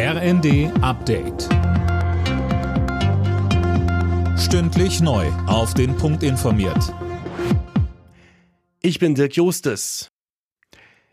RND Update. Stündlich neu. Auf den Punkt informiert. Ich bin Dirk Jostes.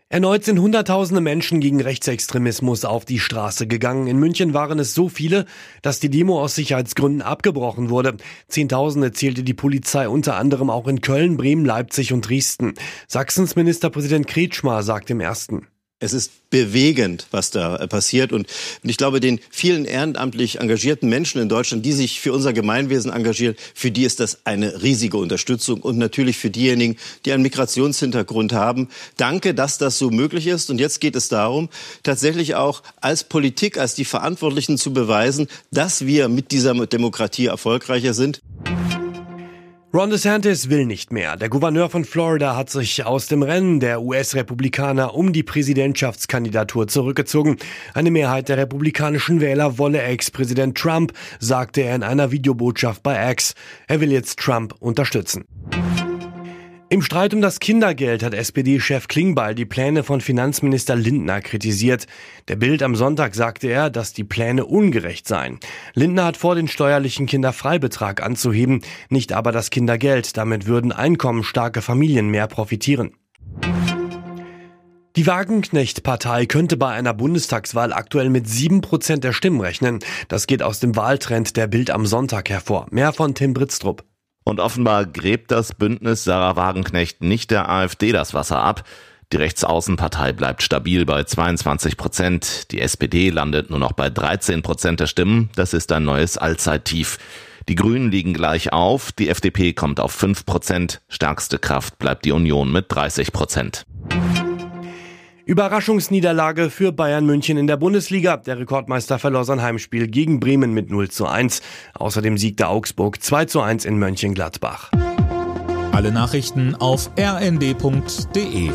Erneut sind Hunderttausende Menschen gegen Rechtsextremismus auf die Straße gegangen. In München waren es so viele, dass die Demo aus Sicherheitsgründen abgebrochen wurde. Zehntausende zählte die Polizei unter anderem auch in Köln, Bremen, Leipzig und Dresden. Sachsens Ministerpräsident Kretschmer sagt im ersten. Es ist bewegend, was da äh, passiert. Und ich glaube, den vielen ehrenamtlich engagierten Menschen in Deutschland, die sich für unser Gemeinwesen engagieren, für die ist das eine riesige Unterstützung. Und natürlich für diejenigen, die einen Migrationshintergrund haben. Danke, dass das so möglich ist. Und jetzt geht es darum, tatsächlich auch als Politik, als die Verantwortlichen zu beweisen, dass wir mit dieser Demokratie erfolgreicher sind. Ron DeSantis will nicht mehr. Der Gouverneur von Florida hat sich aus dem Rennen der US-Republikaner um die Präsidentschaftskandidatur zurückgezogen. Eine Mehrheit der republikanischen Wähler wolle Ex-Präsident Trump, sagte er in einer Videobotschaft bei X. Er will jetzt Trump unterstützen. Im Streit um das Kindergeld hat SPD-Chef Klingbeil die Pläne von Finanzminister Lindner kritisiert. Der Bild am Sonntag sagte er, dass die Pläne ungerecht seien. Lindner hat vor, den steuerlichen Kinderfreibetrag anzuheben, nicht aber das Kindergeld. Damit würden einkommensstarke Familien mehr profitieren. Die Wagenknecht-Partei könnte bei einer Bundestagswahl aktuell mit sieben Prozent der Stimmen rechnen. Das geht aus dem Wahltrend der Bild am Sonntag hervor. Mehr von Tim Britztrup. Und offenbar gräbt das Bündnis Sarah Wagenknecht nicht der AfD das Wasser ab. Die Rechtsaußenpartei bleibt stabil bei 22 Prozent. Die SPD landet nur noch bei 13 Prozent der Stimmen. Das ist ein neues Allzeittief. Die Grünen liegen gleich auf. Die FDP kommt auf 5 Prozent. Stärkste Kraft bleibt die Union mit 30 Prozent. Überraschungsniederlage für Bayern München in der Bundesliga. Der Rekordmeister verlor sein Heimspiel gegen Bremen mit 0 zu 1. Außerdem siegte Augsburg 2 zu 1 in Mönchengladbach. Alle Nachrichten auf rnd.de